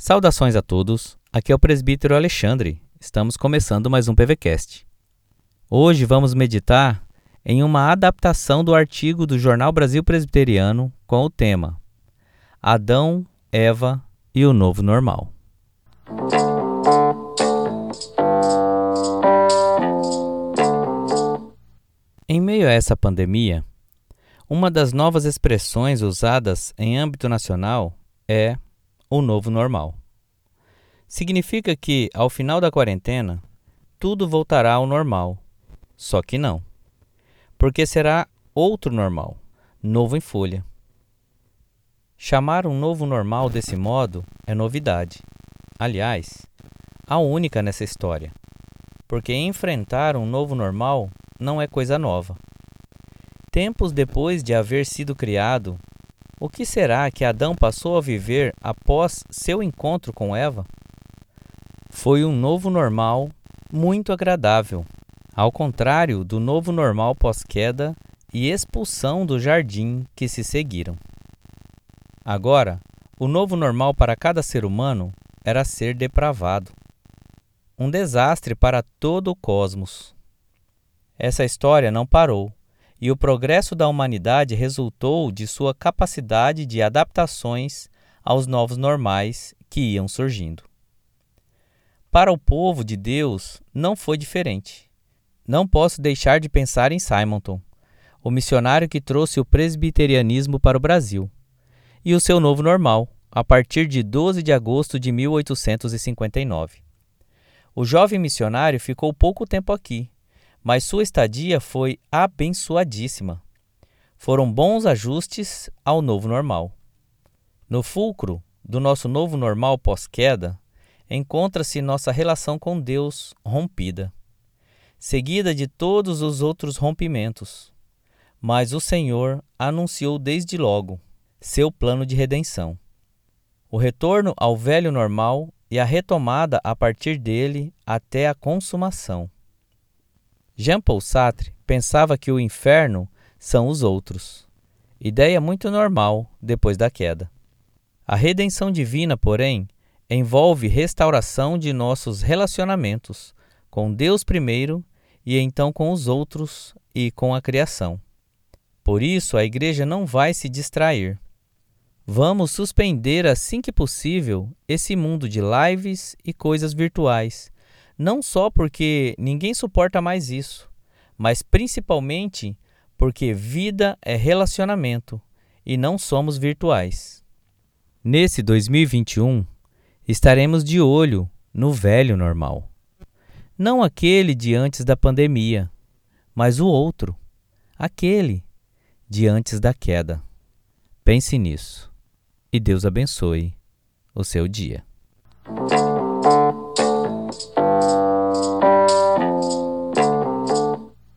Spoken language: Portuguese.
Saudações a todos, aqui é o presbítero Alexandre. Estamos começando mais um PVCast. Hoje vamos meditar em uma adaptação do artigo do Jornal Brasil Presbiteriano com o tema Adão, Eva e o Novo Normal. Em meio a essa pandemia, uma das novas expressões usadas em âmbito nacional é o novo normal. Significa que, ao final da quarentena, tudo voltará ao normal. Só que não. Porque será outro normal, novo em folha. Chamar um novo normal desse modo é novidade. Aliás, a única nessa história. Porque enfrentar um novo normal não é coisa nova. Tempos depois de haver sido criado, o que será que Adão passou a viver após seu encontro com Eva? Foi um novo normal muito agradável, ao contrário do novo normal pós-queda e expulsão do jardim que se seguiram. Agora, o novo normal para cada ser humano era ser depravado. Um desastre para todo o cosmos. Essa história não parou e o progresso da humanidade resultou de sua capacidade de adaptações aos novos normais que iam surgindo. Para o povo de Deus não foi diferente. Não posso deixar de pensar em Simonton, o missionário que trouxe o presbiterianismo para o Brasil, e o seu novo normal, a partir de 12 de agosto de 1859. O jovem missionário ficou pouco tempo aqui, mas sua estadia foi abençoadíssima. Foram bons ajustes ao novo normal. No fulcro do nosso novo normal pós-queda, encontra-se nossa relação com Deus rompida, seguida de todos os outros rompimentos. Mas o Senhor anunciou desde logo seu plano de redenção. O retorno ao velho normal e a retomada a partir dele até a consumação. Jean-Paul Sartre pensava que o inferno são os outros. Ideia muito normal depois da queda. A redenção divina, porém, envolve restauração de nossos relacionamentos com Deus primeiro e então com os outros e com a criação. Por isso, a igreja não vai se distrair. Vamos suspender assim que possível esse mundo de lives e coisas virtuais não só porque ninguém suporta mais isso, mas principalmente porque vida é relacionamento e não somos virtuais. Nesse 2021, estaremos de olho no velho normal. Não aquele de antes da pandemia, mas o outro, aquele de antes da queda. Pense nisso e Deus abençoe o seu dia.